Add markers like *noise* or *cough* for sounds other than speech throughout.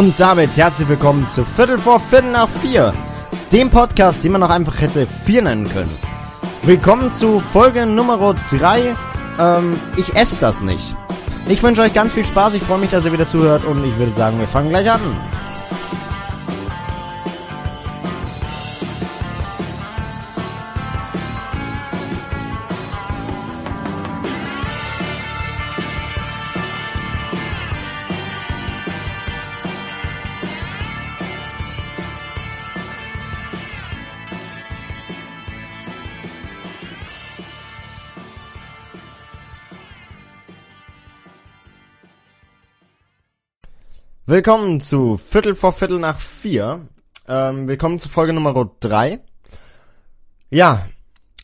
Und damit herzlich willkommen zu Viertel vor Viertel nach vier, dem Podcast, den man auch einfach hätte vier nennen können. Willkommen zu Folge Nummer drei. Ähm, ich esse das nicht. Ich wünsche euch ganz viel Spaß, ich freue mich, dass ihr wieder zuhört und ich würde sagen, wir fangen gleich an. Willkommen zu Viertel vor Viertel nach vier. Ähm, willkommen zu Folge Nummer drei. Ja,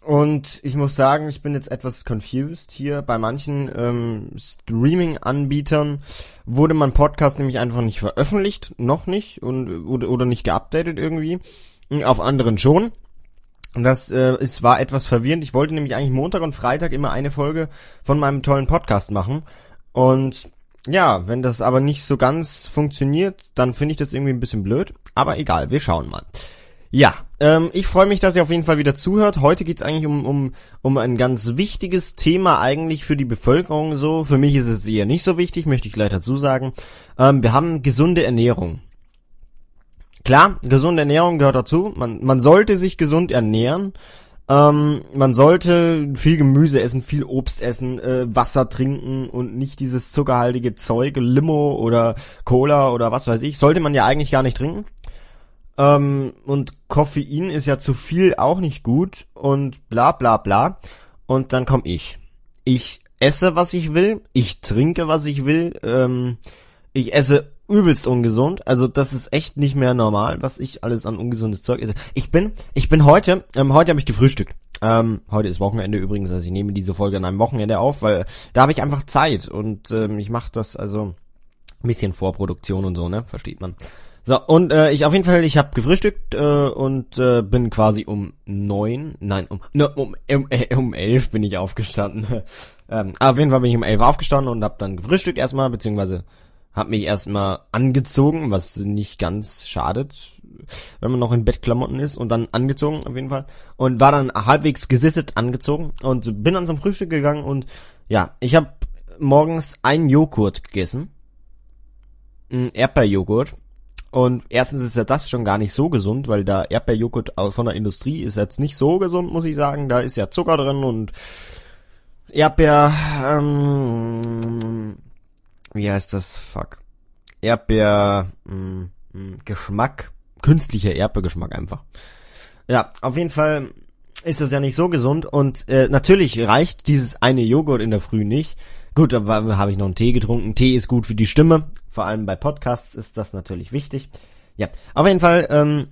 und ich muss sagen, ich bin jetzt etwas confused hier. Bei manchen ähm, Streaming-Anbietern wurde mein Podcast nämlich einfach nicht veröffentlicht, noch nicht und oder, oder nicht geupdatet irgendwie. Auf anderen schon. Das äh, ist, war etwas verwirrend. Ich wollte nämlich eigentlich Montag und Freitag immer eine Folge von meinem tollen Podcast machen. Und ja, wenn das aber nicht so ganz funktioniert, dann finde ich das irgendwie ein bisschen blöd. Aber egal, wir schauen mal. Ja, ähm, ich freue mich, dass ihr auf jeden Fall wieder zuhört. Heute geht's eigentlich um, um, um ein ganz wichtiges Thema eigentlich für die Bevölkerung so. Für mich ist es eher nicht so wichtig, möchte ich gleich dazu sagen. Ähm, wir haben gesunde Ernährung. Klar, gesunde Ernährung gehört dazu. Man, man sollte sich gesund ernähren. Ähm, man sollte viel Gemüse essen, viel Obst essen, äh, Wasser trinken und nicht dieses zuckerhaltige Zeug, Limo oder Cola oder was weiß ich. Sollte man ja eigentlich gar nicht trinken. Ähm, und Koffein ist ja zu viel auch nicht gut und bla bla bla. Und dann komm ich. Ich esse, was ich will. Ich trinke, was ich will. Ähm, ich esse übelst ungesund. Also das ist echt nicht mehr normal, was ich alles an ungesundes Zeug esse. Ich bin, ich bin heute, ähm, heute habe ich gefrühstückt. Ähm, heute ist Wochenende übrigens, also ich nehme diese Folge an einem Wochenende auf, weil da habe ich einfach Zeit und ähm, ich mache das also ein bisschen Vorproduktion und so, ne, versteht man. So, und äh, ich auf jeden Fall, ich habe gefrühstückt äh, und äh, bin quasi um neun, nein, um, ne, um, um, äh, um elf bin ich aufgestanden. *laughs* ähm, auf jeden Fall bin ich um elf aufgestanden und habe dann gefrühstückt erstmal, beziehungsweise hab mich erstmal angezogen, was nicht ganz schadet, wenn man noch in Bettklamotten ist und dann angezogen auf jeden Fall. Und war dann halbwegs gesittet angezogen und bin dann zum Frühstück gegangen und ja, ich habe morgens einen Joghurt gegessen, ein Erdbeerjoghurt. Und erstens ist ja das schon gar nicht so gesund, weil da Erdbeerjoghurt von der Industrie ist jetzt nicht so gesund, muss ich sagen, da ist ja Zucker drin und Erdbeer ähm, wie heißt das? Fuck. Erdbeer, mh, mm, mh, mm, Geschmack, künstlicher Erdbeergeschmack einfach. Ja, auf jeden Fall ist das ja nicht so gesund und äh, natürlich reicht dieses eine Joghurt in der Früh nicht. Gut, da habe ich noch einen Tee getrunken. Tee ist gut für die Stimme, vor allem bei Podcasts ist das natürlich wichtig. Ja, auf jeden Fall ähm,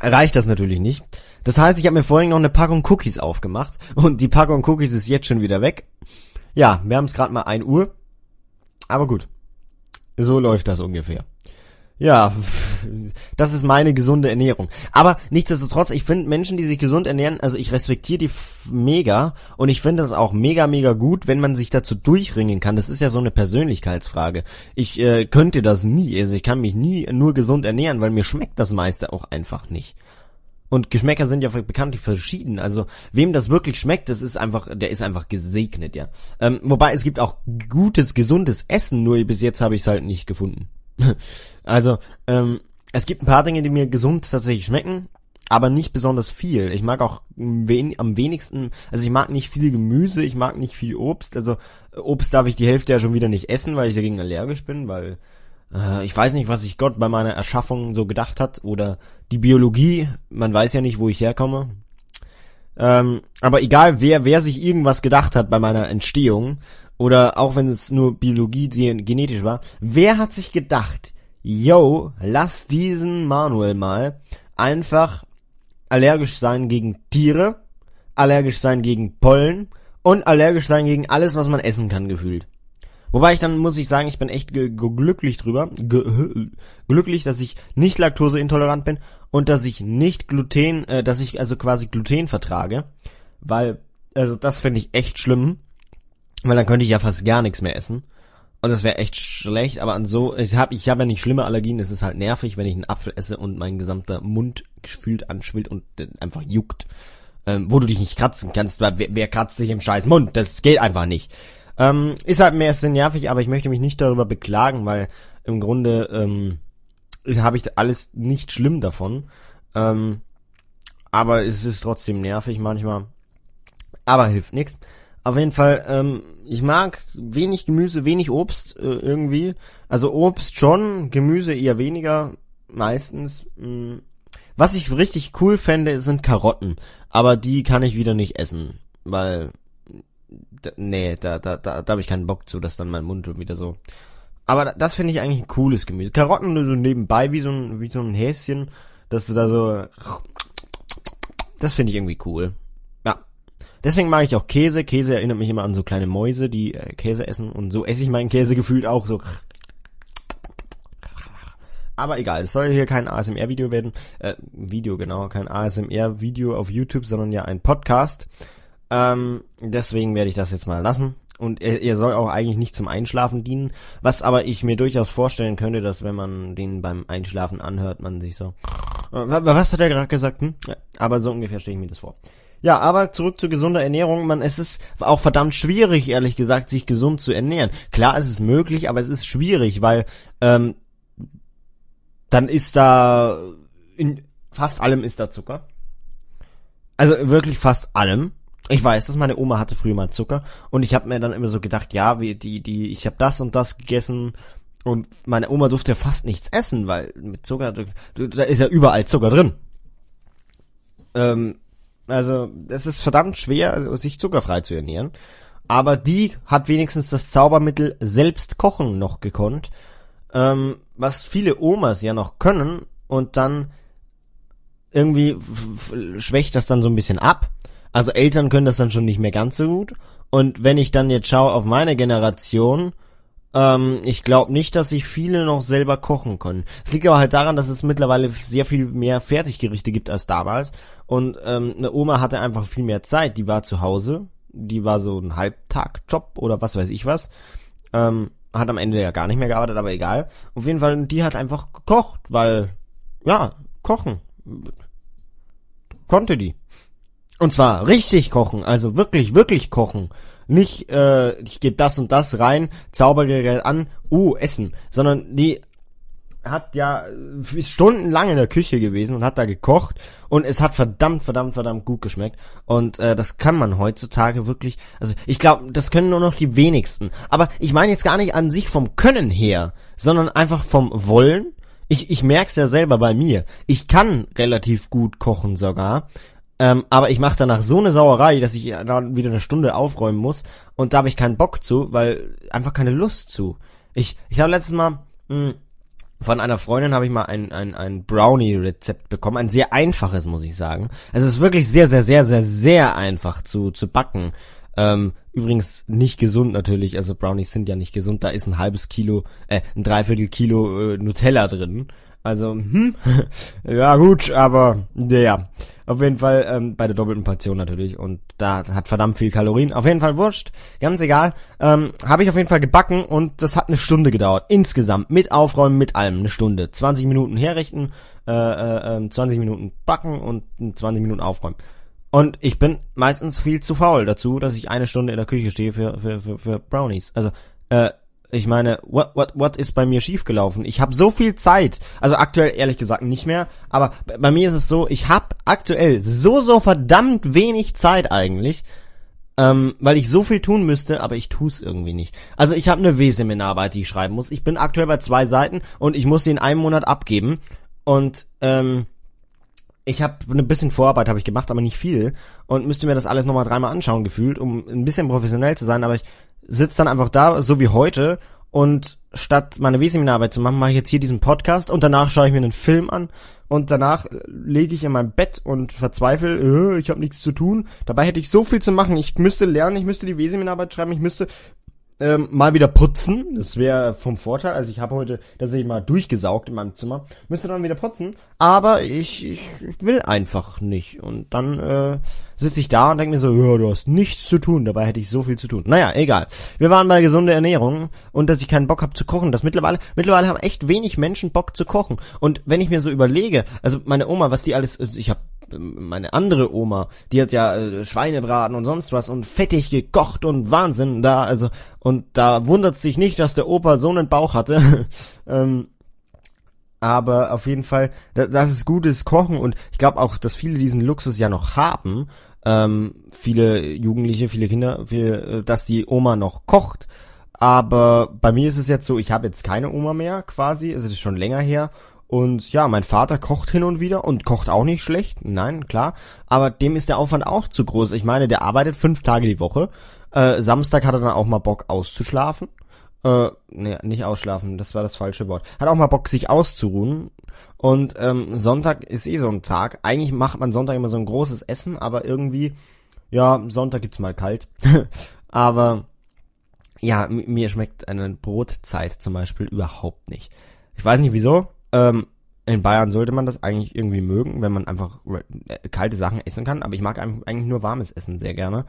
reicht das natürlich nicht. Das heißt, ich habe mir vorhin noch eine Packung Cookies aufgemacht und die Packung Cookies ist jetzt schon wieder weg. Ja, wir haben es gerade mal 1 Uhr aber gut. So läuft das ungefähr. Ja, *laughs* das ist meine gesunde Ernährung. Aber nichtsdestotrotz, ich finde Menschen, die sich gesund ernähren, also ich respektiere die mega und ich finde das auch mega, mega gut, wenn man sich dazu durchringen kann. Das ist ja so eine Persönlichkeitsfrage. Ich äh, könnte das nie, also ich kann mich nie nur gesund ernähren, weil mir schmeckt das meiste auch einfach nicht. Und Geschmäcker sind ja bekanntlich verschieden. Also wem das wirklich schmeckt, das ist einfach, der ist einfach gesegnet, ja. Ähm, wobei es gibt auch gutes, gesundes Essen, nur bis jetzt habe ich es halt nicht gefunden. *laughs* also ähm, es gibt ein paar Dinge, die mir gesund tatsächlich schmecken, aber nicht besonders viel. Ich mag auch wen am wenigsten, also ich mag nicht viel Gemüse, ich mag nicht viel Obst. Also Obst darf ich die Hälfte ja schon wieder nicht essen, weil ich dagegen allergisch bin, weil äh, ich weiß nicht, was sich Gott bei meiner Erschaffung so gedacht hat oder die Biologie. Man weiß ja nicht, wo ich herkomme. Ähm, aber egal, wer, wer sich irgendwas gedacht hat bei meiner Entstehung oder auch wenn es nur Biologie genetisch war, wer hat sich gedacht, yo, lass diesen Manuel mal einfach allergisch sein gegen Tiere, allergisch sein gegen Pollen und allergisch sein gegen alles, was man essen kann, gefühlt. Wobei ich dann muss ich sagen, ich bin echt glücklich drüber, glücklich, dass ich nicht laktoseintolerant bin und dass ich nicht Gluten, äh, dass ich also quasi Gluten vertrage, weil also das finde ich echt schlimm, weil dann könnte ich ja fast gar nichts mehr essen Und das wäre echt schlecht, aber an so, ich habe ich hab ja nicht schlimme Allergien, es ist halt nervig, wenn ich einen Apfel esse und mein gesamter Mund gefühlt anschwillt und äh, einfach juckt. Ähm, wo du dich nicht kratzen kannst, weil wer, wer kratzt sich im scheiß Mund? Das geht einfach nicht. Ähm, ist halt mehr bisschen nervig, aber ich möchte mich nicht darüber beklagen, weil im Grunde ähm, habe ich alles nicht schlimm davon. Ähm, aber es ist trotzdem nervig manchmal. Aber hilft nichts. Auf jeden Fall, ähm, ich mag wenig Gemüse, wenig Obst äh, irgendwie. Also Obst schon, Gemüse eher weniger, meistens. Mh. Mm. Was ich richtig cool fände, sind Karotten. Aber die kann ich wieder nicht essen, weil nee, da, da, da, da habe ich keinen Bock zu, dass dann mein Mund wieder so. Aber das finde ich eigentlich ein cooles Gemüse. Karotten nur so nebenbei wie so ein, wie so ein Häschen, dass du da so, das finde ich irgendwie cool. Ja. Deswegen mag ich auch Käse. Käse erinnert mich immer an so kleine Mäuse, die äh, Käse essen und so esse ich meinen Käse gefühlt auch so. Aber egal, es soll hier kein ASMR-Video werden. Äh, Video, genau, kein ASMR-Video auf YouTube, sondern ja ein Podcast. Ähm, deswegen werde ich das jetzt mal lassen. Und er, er soll auch eigentlich nicht zum Einschlafen dienen. Was aber ich mir durchaus vorstellen könnte, dass wenn man den beim Einschlafen anhört, man sich so. Äh, was hat er gerade gesagt? Hm? Ja, aber so ungefähr stelle ich mir das vor. Ja, aber zurück zu gesunder Ernährung. Man, es ist auch verdammt schwierig, ehrlich gesagt, sich gesund zu ernähren. Klar, es ist möglich, aber es ist schwierig, weil ähm, dann ist da in fast allem ist da Zucker. Also wirklich fast allem. Ich weiß, dass meine Oma hatte früher mal Zucker und ich habe mir dann immer so gedacht, ja, wie die die ich habe das und das gegessen und meine Oma durfte ja fast nichts essen, weil mit Zucker da ist ja überall Zucker drin. Ähm, also es ist verdammt schwer, sich zuckerfrei zu ernähren. Aber die hat wenigstens das Zaubermittel selbst kochen noch gekonnt, ähm, was viele Omas ja noch können und dann irgendwie schwächt das dann so ein bisschen ab also Eltern können das dann schon nicht mehr ganz so gut. Und wenn ich dann jetzt schaue auf meine Generation, ähm, ich glaube nicht, dass sich viele noch selber kochen können. Es liegt aber halt daran, dass es mittlerweile sehr viel mehr Fertiggerichte gibt als damals. Und ähm, eine Oma hatte einfach viel mehr Zeit. Die war zu Hause. Die war so ein Halbtag-Job oder was weiß ich was. Ähm, hat am Ende ja gar nicht mehr gearbeitet, aber egal. Auf jeden Fall, die hat einfach gekocht, weil, ja, kochen. Konnte die. Und zwar richtig kochen, also wirklich, wirklich kochen. Nicht, äh, ich gebe das und das rein, Zaubergerät an, uh, essen. Sondern die hat ja ist stundenlang in der Küche gewesen und hat da gekocht und es hat verdammt, verdammt, verdammt gut geschmeckt. Und äh, das kann man heutzutage wirklich, also ich glaube, das können nur noch die wenigsten. Aber ich meine jetzt gar nicht an sich vom Können her, sondern einfach vom Wollen. Ich, ich merk's ja selber bei mir. Ich kann relativ gut kochen sogar. Ähm, aber ich mache danach so eine Sauerei, dass ich dann wieder eine Stunde aufräumen muss und da habe ich keinen Bock zu, weil einfach keine Lust zu. Ich, ich habe letztes Mal mh, hm, von einer Freundin habe ich mal ein, ein, ein Brownie-Rezept bekommen, ein sehr einfaches, muss ich sagen. Es ist wirklich sehr, sehr, sehr, sehr, sehr einfach zu, zu backen. Ähm, übrigens nicht gesund natürlich, also Brownies sind ja nicht gesund, da ist ein halbes Kilo, äh, ein Dreiviertel Kilo äh, Nutella drin. Also, hm, *laughs* ja gut, aber ja, auf jeden Fall ähm, bei der doppelten Portion natürlich und da hat verdammt viel Kalorien. Auf jeden Fall wurscht, ganz egal. Ähm, Habe ich auf jeden Fall gebacken und das hat eine Stunde gedauert. Insgesamt, mit Aufräumen, mit allem, eine Stunde. 20 Minuten herrichten, äh, äh, 20 ähm, Minuten backen und 20 Minuten aufräumen. Und ich bin meistens viel zu faul dazu, dass ich eine Stunde in der Küche stehe für, für, für, für Brownies. Also, äh, ich meine, what, what, what ist bei mir schiefgelaufen? Ich habe so viel Zeit. Also aktuell ehrlich gesagt nicht mehr. Aber bei mir ist es so, ich habe aktuell so, so verdammt wenig Zeit eigentlich. Ähm, weil ich so viel tun müsste, aber ich tue es irgendwie nicht. Also ich habe eine W-Seminararbeit, die ich schreiben muss. Ich bin aktuell bei zwei Seiten und ich muss sie in einem Monat abgeben. Und ähm, ich habe ein bisschen Vorarbeit habe ich gemacht, aber nicht viel und müsste mir das alles nochmal dreimal anschauen gefühlt, um ein bisschen professionell zu sein. Aber ich sitze dann einfach da, so wie heute, und statt meine W-Seminararbeit zu machen, mache ich jetzt hier diesen Podcast und danach schaue ich mir einen Film an und danach lege ich in mein Bett und verzweifle, äh, ich habe nichts zu tun. Dabei hätte ich so viel zu machen. Ich müsste lernen, ich müsste die W-Seminararbeit schreiben, ich müsste ähm, mal wieder putzen. Das wäre vom Vorteil. Also ich habe heute tatsächlich mal durchgesaugt in meinem Zimmer. Müsste dann wieder putzen. Aber ich, ich will einfach nicht. Und dann äh, sitze ich da und denke mir so, ja, du hast nichts zu tun. Dabei hätte ich so viel zu tun. Naja, egal. Wir waren bei gesunde Ernährung und dass ich keinen Bock habe zu kochen. Das mittlerweile, mittlerweile haben echt wenig Menschen Bock zu kochen. Und wenn ich mir so überlege, also meine Oma, was die alles, also ich habe meine andere Oma, die hat ja äh, Schweinebraten und sonst was und fettig gekocht und Wahnsinn da, also und da wundert sich nicht, dass der Opa so einen Bauch hatte. *laughs* ähm, aber auf jeden Fall, das, ist gutes Kochen und ich glaube auch, dass viele diesen Luxus ja noch haben. Ähm, viele Jugendliche, viele Kinder, viele, äh, dass die Oma noch kocht. Aber bei mir ist es jetzt so, ich habe jetzt keine Oma mehr quasi, also das ist schon länger her und ja, mein Vater kocht hin und wieder und kocht auch nicht schlecht. Nein, klar. Aber dem ist der Aufwand auch zu groß. Ich meine, der arbeitet fünf Tage die Woche. Äh, Samstag hat er dann auch mal Bock auszuschlafen. Äh, nee, nicht ausschlafen, das war das falsche Wort. Hat auch mal Bock, sich auszuruhen. Und ähm, Sonntag ist eh so ein Tag. Eigentlich macht man Sonntag immer so ein großes Essen, aber irgendwie, ja, Sonntag gibt's mal kalt. *laughs* aber ja, mir schmeckt eine Brotzeit zum Beispiel überhaupt nicht. Ich weiß nicht wieso, ähm, in Bayern sollte man das eigentlich irgendwie mögen, wenn man einfach äh, kalte Sachen essen kann. Aber ich mag eigentlich nur warmes Essen sehr gerne.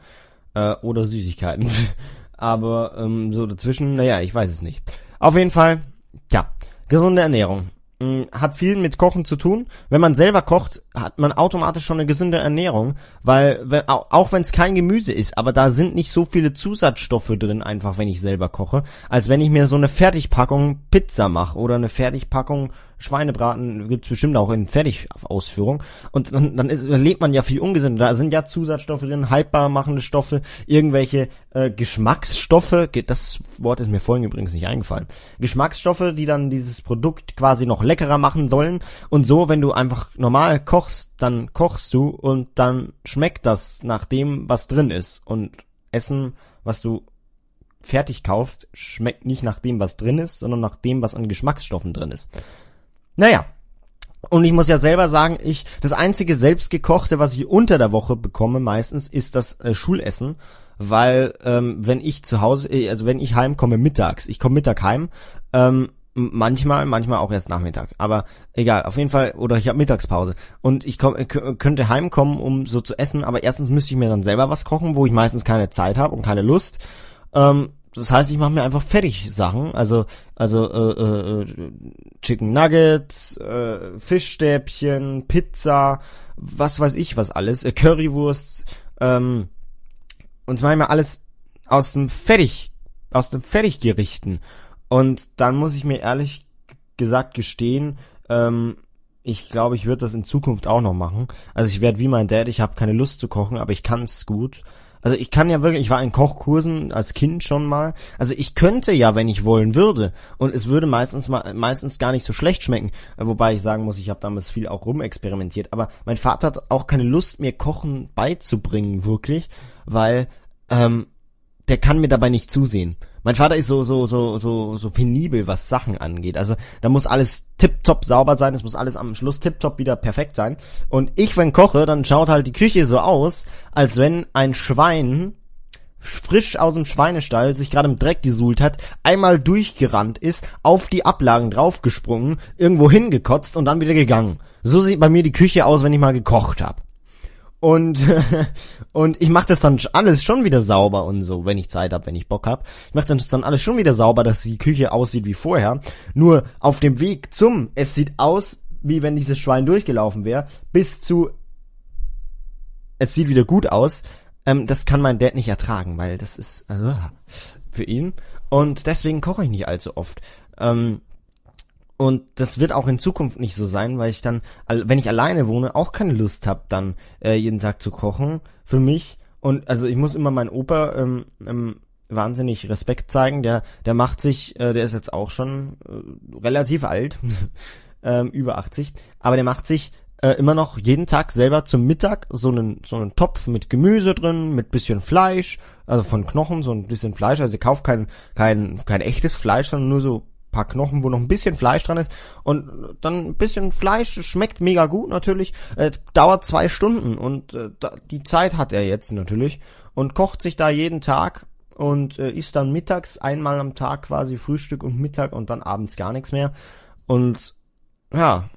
Äh, oder Süßigkeiten. *laughs* aber ähm, so dazwischen, naja, ich weiß es nicht. Auf jeden Fall, tja, gesunde Ernährung. Hm, hat viel mit Kochen zu tun. Wenn man selber kocht, hat man automatisch schon eine gesunde Ernährung, weil wenn, auch wenn es kein Gemüse ist, aber da sind nicht so viele Zusatzstoffe drin, einfach wenn ich selber koche, als wenn ich mir so eine Fertigpackung Pizza mache oder eine Fertigpackung Schweinebraten gibt's bestimmt auch in Fertigausführung. Und dann, dann, ist, lebt man ja viel ungesünder. Da sind ja Zusatzstoffe drin, haltbar machende Stoffe, irgendwelche äh, Geschmacksstoffe. Das Wort ist mir vorhin übrigens nicht eingefallen. Geschmacksstoffe, die dann dieses Produkt quasi noch leckerer machen sollen. Und so, wenn du einfach normal kochst, dann kochst du und dann schmeckt das nach dem, was drin ist. Und Essen, was du fertig kaufst, schmeckt nicht nach dem, was drin ist, sondern nach dem, was an Geschmacksstoffen drin ist. Naja. Und ich muss ja selber sagen, ich das einzige selbstgekochte, was ich unter der Woche bekomme, meistens ist das äh, Schulessen, weil ähm, wenn ich zu Hause, äh, also wenn ich heimkomme mittags, ich komme Mittag heim, ähm, manchmal, manchmal auch erst Nachmittag, aber egal, auf jeden Fall oder ich habe Mittagspause und ich komm, könnte heimkommen, um so zu essen, aber erstens müsste ich mir dann selber was kochen, wo ich meistens keine Zeit habe und keine Lust. Ähm, das heißt, ich mache mir einfach fertig Sachen, also also äh, äh, Chicken Nuggets, äh, Fischstäbchen, Pizza, was weiß ich was alles, äh, Currywurst ähm, und manchmal alles aus dem fertig aus dem Fertiggerichten und dann muss ich mir ehrlich gesagt gestehen, ähm, ich glaube, ich würde das in Zukunft auch noch machen. Also ich werde wie mein Dad, ich habe keine Lust zu kochen, aber ich kann es gut. Also ich kann ja wirklich, ich war in Kochkursen als Kind schon mal. Also ich könnte ja, wenn ich wollen würde. Und es würde meistens mal, meistens gar nicht so schlecht schmecken. Wobei ich sagen muss, ich habe damals viel auch rumexperimentiert. Aber mein Vater hat auch keine Lust, mir Kochen beizubringen, wirklich. Weil ähm, der kann mir dabei nicht zusehen. Mein Vater ist so, so, so, so, so penibel, was Sachen angeht. Also, da muss alles tipptopp sauber sein, es muss alles am Schluss tipptopp wieder perfekt sein. Und ich, wenn koche, dann schaut halt die Küche so aus, als wenn ein Schwein frisch aus dem Schweinestall sich gerade im Dreck gesuhlt hat, einmal durchgerannt ist, auf die Ablagen draufgesprungen, irgendwo hingekotzt und dann wieder gegangen. So sieht bei mir die Küche aus, wenn ich mal gekocht habe. Und *laughs* und ich mache das dann alles schon wieder sauber und so, wenn ich Zeit habe, wenn ich Bock habe. Ich mache das dann alles schon wieder sauber, dass die Küche aussieht wie vorher. Nur auf dem Weg zum, es sieht aus, wie wenn dieses Schwein durchgelaufen wäre, bis zu, es sieht wieder gut aus. Ähm, das kann mein Dad nicht ertragen, weil das ist äh, für ihn. Und deswegen koche ich nicht allzu oft. Ähm, und das wird auch in Zukunft nicht so sein, weil ich dann, wenn ich alleine wohne, auch keine Lust habe, dann äh, jeden Tag zu kochen für mich. Und also ich muss immer meinen Opa ähm, ähm, wahnsinnig Respekt zeigen. Der, der macht sich, äh, der ist jetzt auch schon äh, relativ alt, *laughs* ähm, über 80, aber der macht sich äh, immer noch jeden Tag selber zum Mittag so einen so einen Topf mit Gemüse drin, mit bisschen Fleisch, also von Knochen so ein bisschen Fleisch. Also er kauft kein kein kein echtes Fleisch, sondern nur so paar Knochen, wo noch ein bisschen Fleisch dran ist. Und dann ein bisschen Fleisch schmeckt mega gut natürlich. Äh, dauert zwei Stunden und äh, die Zeit hat er jetzt natürlich und kocht sich da jeden Tag und äh, isst dann mittags einmal am Tag quasi Frühstück und Mittag und dann abends gar nichts mehr. Und ja,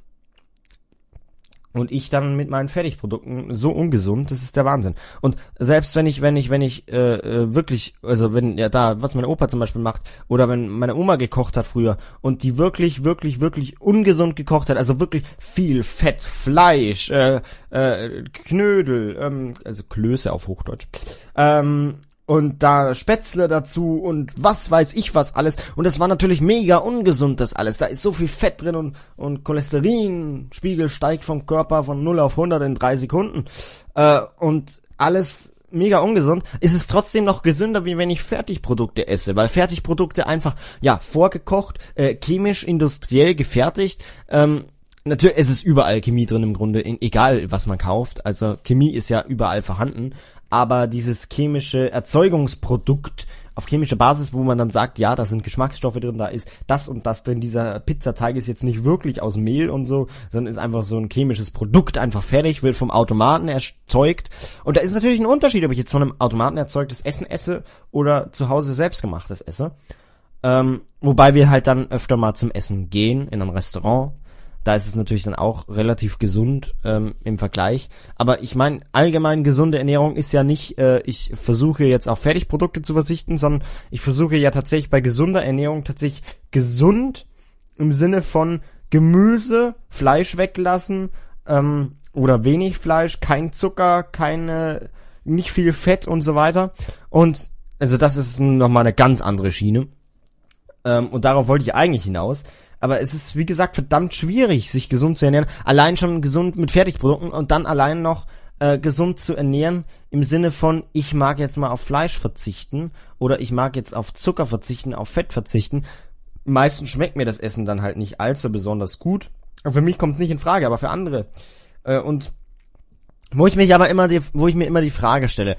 und ich dann mit meinen Fertigprodukten so ungesund, das ist der Wahnsinn. Und selbst wenn ich, wenn ich, wenn ich äh, äh, wirklich, also wenn ja da, was mein Opa zum Beispiel macht, oder wenn meine Oma gekocht hat früher und die wirklich, wirklich, wirklich ungesund gekocht hat, also wirklich viel Fett, Fleisch, äh, äh, Knödel, ähm, also Klöße auf Hochdeutsch, ähm, und da Spätzle dazu und was weiß ich was alles. Und das war natürlich mega ungesund, das alles. Da ist so viel Fett drin und, und Cholesterinspiegel steigt vom Körper von 0 auf 100 in drei Sekunden. Äh, und alles mega ungesund, ist es trotzdem noch gesünder, wie wenn ich Fertigprodukte esse, weil Fertigprodukte einfach, ja, vorgekocht, äh, chemisch, industriell gefertigt, ähm, Natürlich, es ist überall Chemie drin im Grunde, egal was man kauft. Also Chemie ist ja überall vorhanden aber dieses chemische Erzeugungsprodukt auf chemischer Basis, wo man dann sagt, ja, da sind Geschmacksstoffe drin, da ist das und das drin, dieser Pizzateig ist jetzt nicht wirklich aus Mehl und so, sondern ist einfach so ein chemisches Produkt, einfach fertig, wird vom Automaten erzeugt. Und da ist natürlich ein Unterschied, ob ich jetzt von einem Automaten erzeugtes Essen esse oder zu Hause selbstgemachtes esse. Ähm, wobei wir halt dann öfter mal zum Essen gehen in ein Restaurant da ist es natürlich dann auch relativ gesund ähm, im Vergleich. Aber ich meine, allgemein gesunde Ernährung ist ja nicht, äh, ich versuche jetzt auf Fertigprodukte zu verzichten, sondern ich versuche ja tatsächlich bei gesunder Ernährung tatsächlich gesund im Sinne von Gemüse, Fleisch weglassen ähm, oder wenig Fleisch, kein Zucker, keine, nicht viel Fett und so weiter. Und also das ist nochmal eine ganz andere Schiene. Ähm, und darauf wollte ich eigentlich hinaus. Aber es ist, wie gesagt, verdammt schwierig, sich gesund zu ernähren. Allein schon gesund mit Fertigprodukten und dann allein noch äh, gesund zu ernähren im Sinne von, ich mag jetzt mal auf Fleisch verzichten oder ich mag jetzt auf Zucker verzichten, auf Fett verzichten. Meistens schmeckt mir das Essen dann halt nicht allzu besonders gut. für mich kommt es nicht in Frage, aber für andere. Äh, und wo ich mich aber immer die, wo ich mir immer die Frage stelle,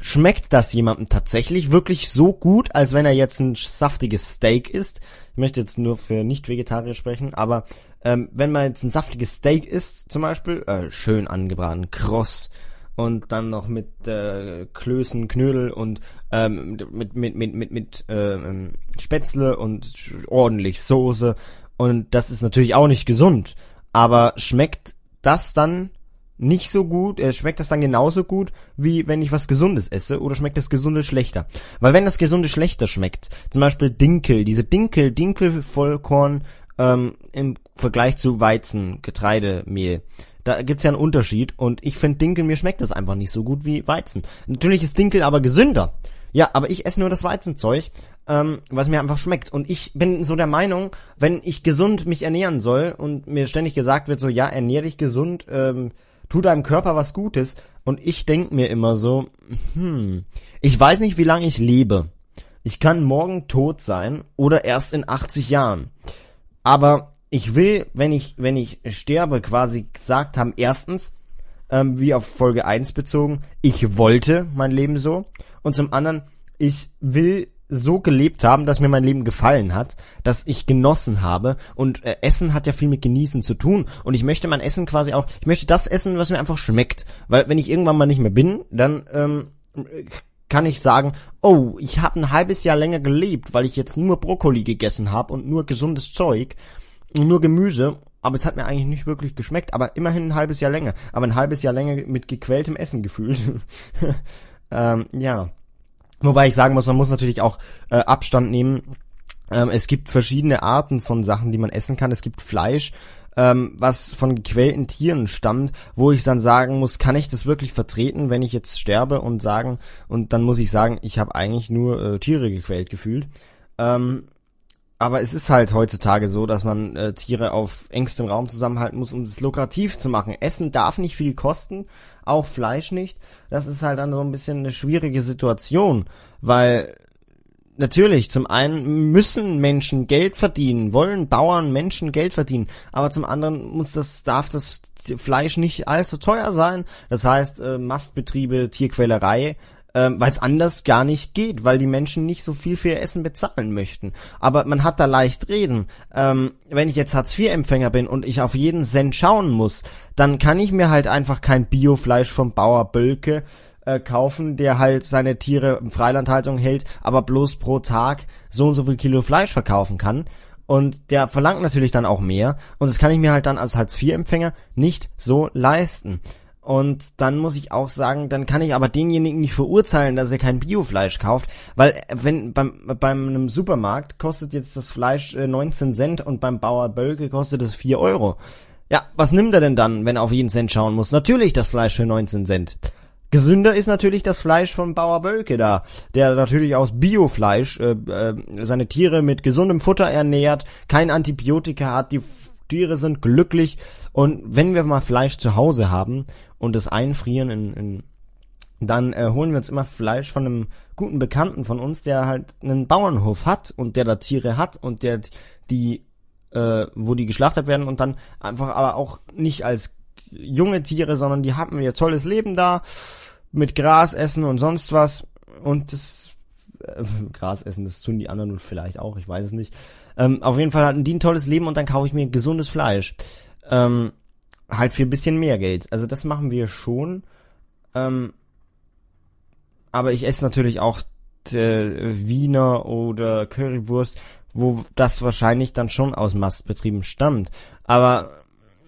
schmeckt das jemandem tatsächlich wirklich so gut, als wenn er jetzt ein saftiges Steak isst? Ich möchte jetzt nur für Nicht-Vegetarier sprechen, aber ähm, wenn man jetzt ein saftiges Steak isst, zum Beispiel, äh, schön angebraten, kross, und dann noch mit äh, Klößen, Knödel und ähm, mit mit mit mit mit äh, Spätzle und ordentlich Soße und das ist natürlich auch nicht gesund, aber schmeckt das dann nicht so gut, äh, schmeckt das dann genauso gut, wie wenn ich was Gesundes esse, oder schmeckt das Gesunde schlechter? Weil wenn das Gesunde schlechter schmeckt, zum Beispiel Dinkel, diese Dinkel, Dinkelvollkorn ähm, im Vergleich zu Weizen, Getreidemehl, da gibt's ja einen Unterschied und ich finde Dinkel, mir schmeckt das einfach nicht so gut wie Weizen. Natürlich ist Dinkel aber gesünder. Ja, aber ich esse nur das Weizenzeug, ähm, was mir einfach schmeckt. Und ich bin so der Meinung, wenn ich gesund mich ernähren soll und mir ständig gesagt wird, so ja, ernähr dich gesund, ähm, tu deinem Körper was Gutes. Und ich denk mir immer so, hm, ich weiß nicht, wie lange ich lebe. Ich kann morgen tot sein oder erst in 80 Jahren. Aber ich will, wenn ich, wenn ich sterbe, quasi gesagt haben, erstens, ähm, wie auf Folge 1 bezogen, ich wollte mein Leben so. Und zum anderen, ich will so gelebt haben, dass mir mein Leben gefallen hat, dass ich genossen habe. Und äh, Essen hat ja viel mit genießen zu tun. Und ich möchte mein Essen quasi auch, ich möchte das essen, was mir einfach schmeckt, weil wenn ich irgendwann mal nicht mehr bin, dann ähm, kann ich sagen, oh, ich habe ein halbes Jahr länger gelebt, weil ich jetzt nur Brokkoli gegessen habe und nur gesundes Zeug und nur Gemüse, aber es hat mir eigentlich nicht wirklich geschmeckt, aber immerhin ein halbes Jahr länger, aber ein halbes Jahr länger mit gequältem Essen gefühlt. *laughs* ähm, ja. Wobei ich sagen muss, man muss natürlich auch äh, Abstand nehmen. Ähm, es gibt verschiedene Arten von Sachen, die man essen kann. Es gibt Fleisch, ähm, was von gequälten Tieren stammt, wo ich dann sagen muss, kann ich das wirklich vertreten, wenn ich jetzt sterbe und sagen, und dann muss ich sagen, ich habe eigentlich nur äh, Tiere gequält gefühlt. Ähm, aber es ist halt heutzutage so, dass man äh, Tiere auf engstem Raum zusammenhalten muss, um es lukrativ zu machen. Essen darf nicht viel kosten, auch Fleisch nicht. Das ist halt dann so ein bisschen eine schwierige Situation, weil natürlich, zum einen müssen Menschen Geld verdienen, wollen Bauern Menschen Geld verdienen, aber zum anderen muss das, darf das Fleisch nicht allzu teuer sein. Das heißt, äh, Mastbetriebe, Tierquälerei ähm, weil es anders gar nicht geht, weil die Menschen nicht so viel für ihr Essen bezahlen möchten. Aber man hat da leicht reden. Ähm, wenn ich jetzt Hartz-IV-Empfänger bin und ich auf jeden Cent schauen muss, dann kann ich mir halt einfach kein Biofleisch vom Bauer Bölke äh, kaufen, der halt seine Tiere in Freilandhaltung hält, aber bloß pro Tag so und so viel Kilo Fleisch verkaufen kann. Und der verlangt natürlich dann auch mehr. Und das kann ich mir halt dann als Hartz-IV-Empfänger nicht so leisten. Und dann muss ich auch sagen, dann kann ich aber denjenigen nicht verurteilen, dass er kein Biofleisch kauft, weil äh, wenn beim beim einem Supermarkt kostet jetzt das Fleisch äh, 19 Cent und beim Bauer Bölke kostet es 4 Euro. Ja, was nimmt er denn dann, wenn er auf jeden Cent schauen muss? Natürlich das Fleisch für 19 Cent. Gesünder ist natürlich das Fleisch vom Bauer Bölke da, der natürlich aus Biofleisch äh, äh, seine Tiere mit gesundem Futter ernährt, kein Antibiotika hat, die Tiere sind glücklich und wenn wir mal Fleisch zu Hause haben und es einfrieren in, in dann äh, holen wir uns immer Fleisch von einem guten Bekannten von uns, der halt einen Bauernhof hat und der da Tiere hat und der die, äh, wo die geschlachtet werden und dann einfach aber auch nicht als junge Tiere, sondern die haben ihr tolles Leben da mit Gras essen und sonst was und das äh, *laughs* Gras essen, das tun die anderen vielleicht auch, ich weiß es nicht. Ähm, auf jeden Fall hatten die ein tolles Leben und dann kaufe ich mir gesundes Fleisch. Ähm, halt für ein bisschen mehr Geld. Also das machen wir schon. Ähm, aber ich esse natürlich auch äh, Wiener oder Currywurst, wo das wahrscheinlich dann schon aus Mastbetrieben stammt. Aber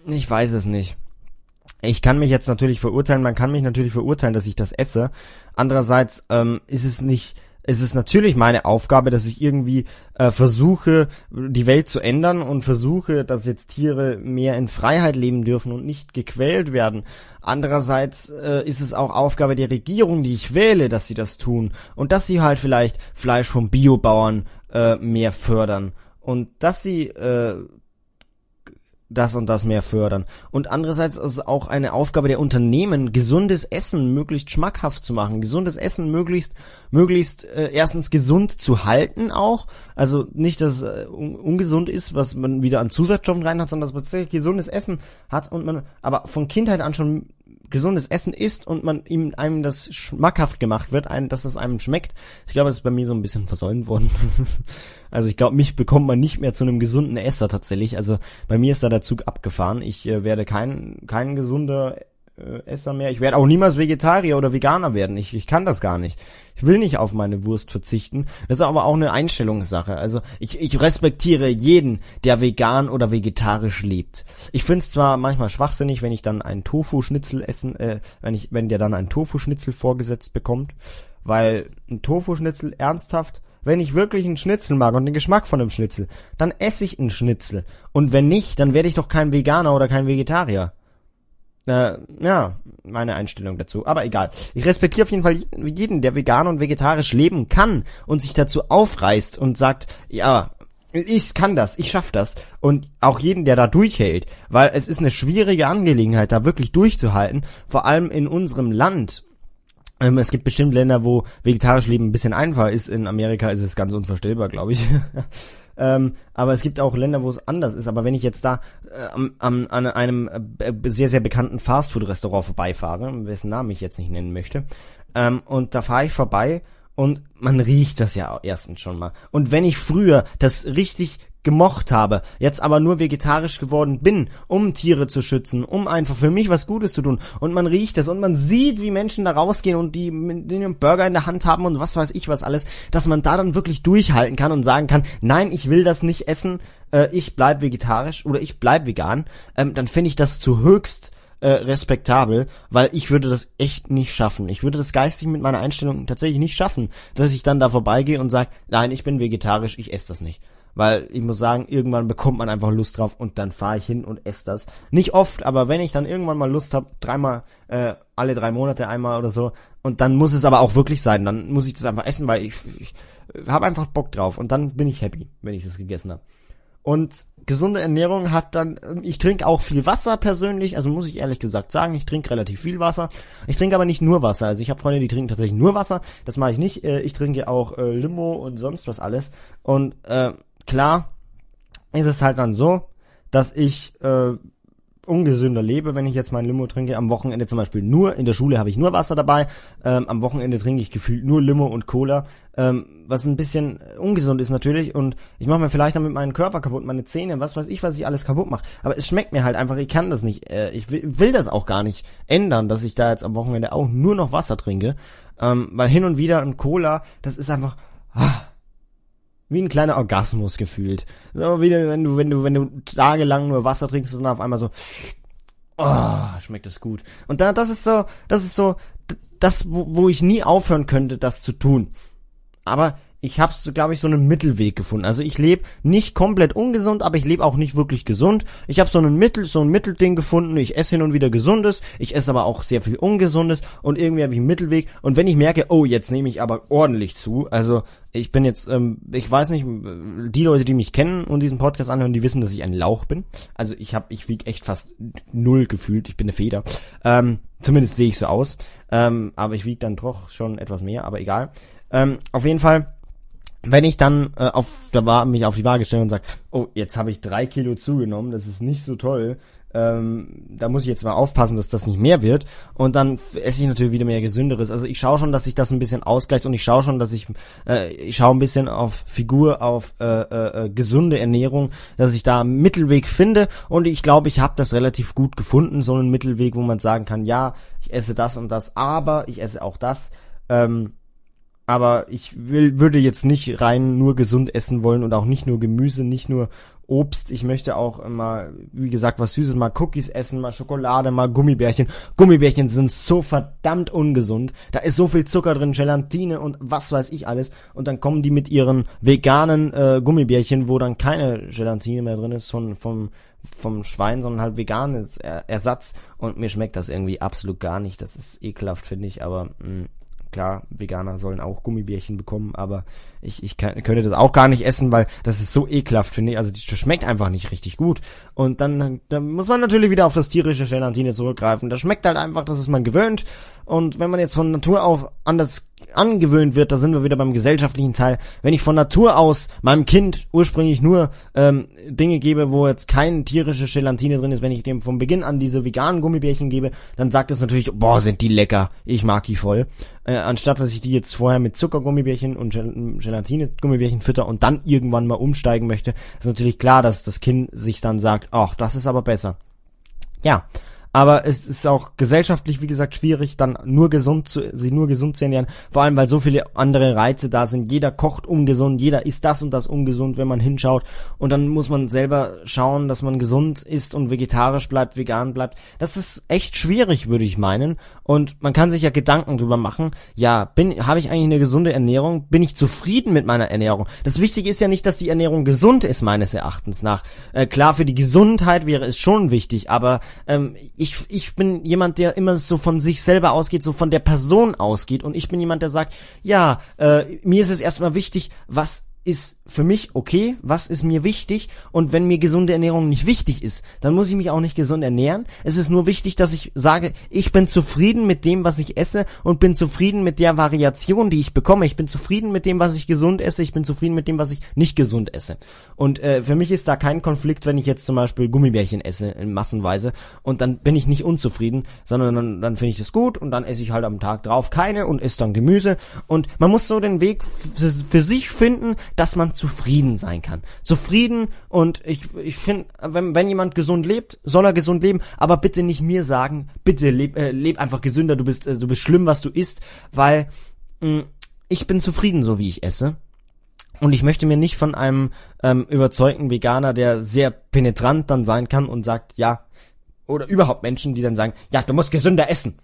ich weiß es nicht. Ich kann mich jetzt natürlich verurteilen, man kann mich natürlich verurteilen, dass ich das esse. Andererseits ähm, ist es nicht es ist natürlich meine Aufgabe, dass ich irgendwie äh, versuche, die Welt zu ändern und versuche, dass jetzt Tiere mehr in Freiheit leben dürfen und nicht gequält werden. Andererseits äh, ist es auch Aufgabe der Regierung, die ich wähle, dass sie das tun und dass sie halt vielleicht Fleisch vom Biobauern äh, mehr fördern und dass sie äh, das und das mehr fördern. Und andererseits ist es auch eine Aufgabe der Unternehmen, gesundes Essen möglichst schmackhaft zu machen, gesundes Essen möglichst, möglichst äh, erstens gesund zu halten auch, also nicht, dass äh, un ungesund ist, was man wieder an Zusatzstoffen rein hat, sondern dass man tatsächlich gesundes Essen hat und man aber von Kindheit an schon gesundes Essen isst und man ihm einem das schmackhaft gemacht wird, ein, dass es einem schmeckt. Ich glaube, es ist bei mir so ein bisschen versäumt worden. *laughs* also ich glaube, mich bekommt man nicht mehr zu einem gesunden Esser tatsächlich. Also bei mir ist da der Zug abgefahren. Ich äh, werde kein kein gesunder äh, Esser mehr. Ich werde auch niemals Vegetarier oder Veganer werden. Ich, ich kann das gar nicht. Ich will nicht auf meine Wurst verzichten. Das ist aber auch eine Einstellungssache. Also ich, ich respektiere jeden, der vegan oder vegetarisch lebt. Ich finde es zwar manchmal schwachsinnig, wenn ich dann einen Tofu-Schnitzel essen, äh, wenn ich, wenn der dann einen Tofu-Schnitzel vorgesetzt bekommt, weil ein Tofu-Schnitzel ernsthaft wenn ich wirklich einen Schnitzel mag und den Geschmack von einem Schnitzel, dann esse ich einen Schnitzel. Und wenn nicht, dann werde ich doch kein Veganer oder kein Vegetarier. Äh, ja, meine Einstellung dazu. Aber egal. Ich respektiere auf jeden Fall jeden, der vegan und vegetarisch leben kann und sich dazu aufreißt und sagt, ja, ich kann das, ich schaff das. Und auch jeden, der da durchhält. Weil es ist eine schwierige Angelegenheit, da wirklich durchzuhalten. Vor allem in unserem Land. Ähm, es gibt bestimmt Länder, wo vegetarisch leben ein bisschen einfacher ist. In Amerika ist es ganz unvorstellbar, glaube ich. *laughs* Ähm, aber es gibt auch Länder, wo es anders ist. Aber wenn ich jetzt da äh, am, an einem äh, sehr, sehr bekannten Fastfood-Restaurant vorbeifahre, wessen Namen ich jetzt nicht nennen möchte, ähm, und da fahre ich vorbei und man riecht das ja erstens schon mal. Und wenn ich früher das richtig gemocht habe, jetzt aber nur vegetarisch geworden bin, um Tiere zu schützen, um einfach für mich was Gutes zu tun. Und man riecht es und man sieht, wie Menschen da rausgehen und die den Burger in der Hand haben und was weiß ich was alles, dass man da dann wirklich durchhalten kann und sagen kann, nein, ich will das nicht essen, äh, ich bleib vegetarisch oder ich bleib vegan, ähm, dann finde ich das zu höchst äh, respektabel, weil ich würde das echt nicht schaffen. Ich würde das geistig mit meiner Einstellung tatsächlich nicht schaffen, dass ich dann da vorbeigehe und sage, nein, ich bin vegetarisch, ich esse das nicht. Weil ich muss sagen, irgendwann bekommt man einfach Lust drauf und dann fahre ich hin und esse das. Nicht oft, aber wenn ich dann irgendwann mal Lust habe, dreimal, äh, alle drei Monate einmal oder so, und dann muss es aber auch wirklich sein, dann muss ich das einfach essen, weil ich, ich habe einfach Bock drauf und dann bin ich happy, wenn ich das gegessen habe. Und gesunde Ernährung hat dann, ich trinke auch viel Wasser persönlich, also muss ich ehrlich gesagt sagen, ich trinke relativ viel Wasser. Ich trinke aber nicht nur Wasser, also ich habe Freunde, die trinken tatsächlich nur Wasser, das mache ich nicht. Äh, ich trinke auch äh, Limo und sonst was alles. Und äh, klar ist es halt dann so, dass ich äh, ungesünder lebe, wenn ich jetzt mein Limo trinke. Am Wochenende zum Beispiel nur, in der Schule habe ich nur Wasser dabei. Ähm, am Wochenende trinke ich gefühlt nur Limo und Cola. Ähm, was ein bisschen ungesund ist natürlich. Und ich mache mir vielleicht damit meinen Körper kaputt, meine Zähne, was weiß ich, was ich alles kaputt mache. Aber es schmeckt mir halt einfach, ich kann das nicht. Äh, ich will, will das auch gar nicht ändern, dass ich da jetzt am Wochenende auch nur noch Wasser trinke. Ähm, weil hin und wieder ein Cola, das ist einfach. Ah, wie ein kleiner Orgasmus gefühlt. So wie wenn du, wenn du, wenn du tagelang nur Wasser trinkst und dann auf einmal so, oh, schmeckt das gut. Und da, das ist so, das ist so, das, wo, wo ich nie aufhören könnte, das zu tun. Aber ich habe, glaube ich, so einen Mittelweg gefunden. Also ich lebe nicht komplett ungesund, aber ich lebe auch nicht wirklich gesund. Ich habe so einen Mittel, so ein Mittelding gefunden. Ich esse hin und wieder Gesundes, ich esse aber auch sehr viel Ungesundes und irgendwie habe ich einen Mittelweg. Und wenn ich merke, oh, jetzt nehme ich aber ordentlich zu, also ich bin jetzt, ähm, ich weiß nicht, die Leute, die mich kennen und diesen Podcast anhören, die wissen, dass ich ein Lauch bin. Also ich habe, ich wiege echt fast null gefühlt. Ich bin eine Feder. Ähm, zumindest sehe ich so aus. Ähm, aber ich wiege dann doch schon etwas mehr, aber egal. Ähm, auf jeden Fall wenn ich dann äh, auf da war mich auf die Waage stelle und sage, oh, jetzt habe ich drei Kilo zugenommen, das ist nicht so toll, ähm, da muss ich jetzt mal aufpassen, dass das nicht mehr wird. Und dann esse ich natürlich wieder mehr Gesünderes. Also ich schaue schon, dass sich das ein bisschen ausgleicht und ich schaue schon, dass ich, äh, ich schaue ein bisschen auf Figur, auf äh, äh, äh gesunde Ernährung, dass ich da einen Mittelweg finde. Und ich glaube, ich habe das relativ gut gefunden, so einen Mittelweg, wo man sagen kann, ja, ich esse das und das, aber ich esse auch das. Ähm, aber ich will, würde jetzt nicht rein nur gesund essen wollen und auch nicht nur Gemüse, nicht nur Obst. Ich möchte auch immer, wie gesagt, was Süßes, mal Cookies essen, mal Schokolade, mal Gummibärchen. Gummibärchen sind so verdammt ungesund. Da ist so viel Zucker drin, Gelatine und was weiß ich alles. Und dann kommen die mit ihren veganen äh, Gummibärchen, wo dann keine Gelatine mehr drin ist von, vom, vom Schwein, sondern halt veganes Ersatz. Und mir schmeckt das irgendwie absolut gar nicht. Das ist ekelhaft, finde ich, aber mh, mm, Klar, Veganer sollen auch Gummibärchen bekommen, aber ich, ich kann, könnte das auch gar nicht essen, weil das ist so ekelhaft, finde ich. Also das schmeckt einfach nicht richtig gut. Und dann, dann muss man natürlich wieder auf das tierische Gelatine zurückgreifen. Das schmeckt halt einfach, das ist man gewöhnt. Und wenn man jetzt von Natur auf anders angewöhnt wird, da sind wir wieder beim gesellschaftlichen Teil. Wenn ich von Natur aus meinem Kind ursprünglich nur ähm, Dinge gebe, wo jetzt kein tierische Gelatine drin ist, wenn ich dem von Beginn an diese veganen Gummibärchen gebe, dann sagt es natürlich, boah, sind die lecker, ich mag die voll. Äh, anstatt dass ich die jetzt vorher mit Zuckergummibärchen und Gelatine-Gummibärchen fütter und dann irgendwann mal umsteigen möchte, ist natürlich klar, dass das Kind sich dann sagt, ach, das ist aber besser. Ja, aber es ist auch gesellschaftlich, wie gesagt, schwierig, dann nur gesund zu, sich nur gesund zu ernähren. Vor allem, weil so viele andere Reize da sind. Jeder kocht ungesund, jeder isst das und das ungesund, wenn man hinschaut. Und dann muss man selber schauen, dass man gesund isst und vegetarisch bleibt, vegan bleibt. Das ist echt schwierig, würde ich meinen. Und man kann sich ja Gedanken drüber machen. Ja, bin, habe ich eigentlich eine gesunde Ernährung? Bin ich zufrieden mit meiner Ernährung? Das Wichtige ist ja nicht, dass die Ernährung gesund ist, meines Erachtens nach. Äh, klar, für die Gesundheit wäre es schon wichtig, aber ähm, ich, ich bin jemand, der immer so von sich selber ausgeht, so von der Person ausgeht und ich bin jemand, der sagt, ja, äh, mir ist es erstmal wichtig, was ist für mich okay, was ist mir wichtig und wenn mir gesunde Ernährung nicht wichtig ist, dann muss ich mich auch nicht gesund ernähren. Es ist nur wichtig, dass ich sage, ich bin zufrieden mit dem, was ich esse und bin zufrieden mit der Variation, die ich bekomme. Ich bin zufrieden mit dem, was ich gesund esse, ich bin zufrieden mit dem, was ich nicht gesund esse. Und äh, für mich ist da kein Konflikt, wenn ich jetzt zum Beispiel Gummibärchen esse in Massenweise und dann bin ich nicht unzufrieden, sondern dann, dann finde ich das gut und dann esse ich halt am Tag drauf keine und esse dann Gemüse und man muss so den Weg für sich finden, dass man zufrieden sein kann. Zufrieden und ich, ich finde, wenn, wenn jemand gesund lebt, soll er gesund leben, aber bitte nicht mir sagen, bitte leb, äh, leb einfach gesünder, du bist, äh, du bist schlimm, was du isst, weil mh, mm, ich bin zufrieden, so wie ich esse. Und ich möchte mir nicht von einem ähm, überzeugten Veganer, der sehr penetrant dann sein kann und sagt, ja, oder überhaupt Menschen, die dann sagen, ja, du musst gesünder essen.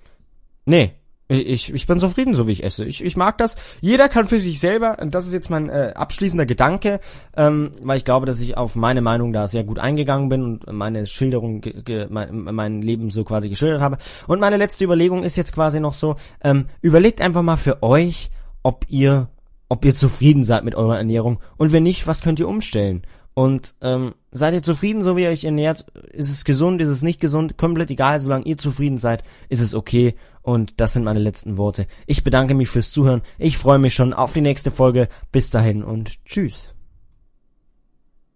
Nee, ich, ich bin zufrieden, so wie ich esse. Ich, ich mag das. Jeder kann für sich selber, und das ist jetzt mein äh, abschließender Gedanke, ähm, weil ich glaube, dass ich auf meine Meinung da sehr gut eingegangen bin und meine Schilderung, mein, mein Leben so quasi geschildert habe. Und meine letzte Überlegung ist jetzt quasi noch so, ähm, überlegt einfach mal für euch, ob ihr, ob ihr zufrieden seid mit eurer Ernährung. Und wenn nicht, was könnt ihr umstellen? Und ähm, seid ihr zufrieden, so wie ihr euch ernährt? Ist es gesund, ist es nicht gesund? Komplett egal, solange ihr zufrieden seid, ist es okay. Und das sind meine letzten Worte. Ich bedanke mich fürs Zuhören. Ich freue mich schon auf die nächste Folge. Bis dahin und tschüss.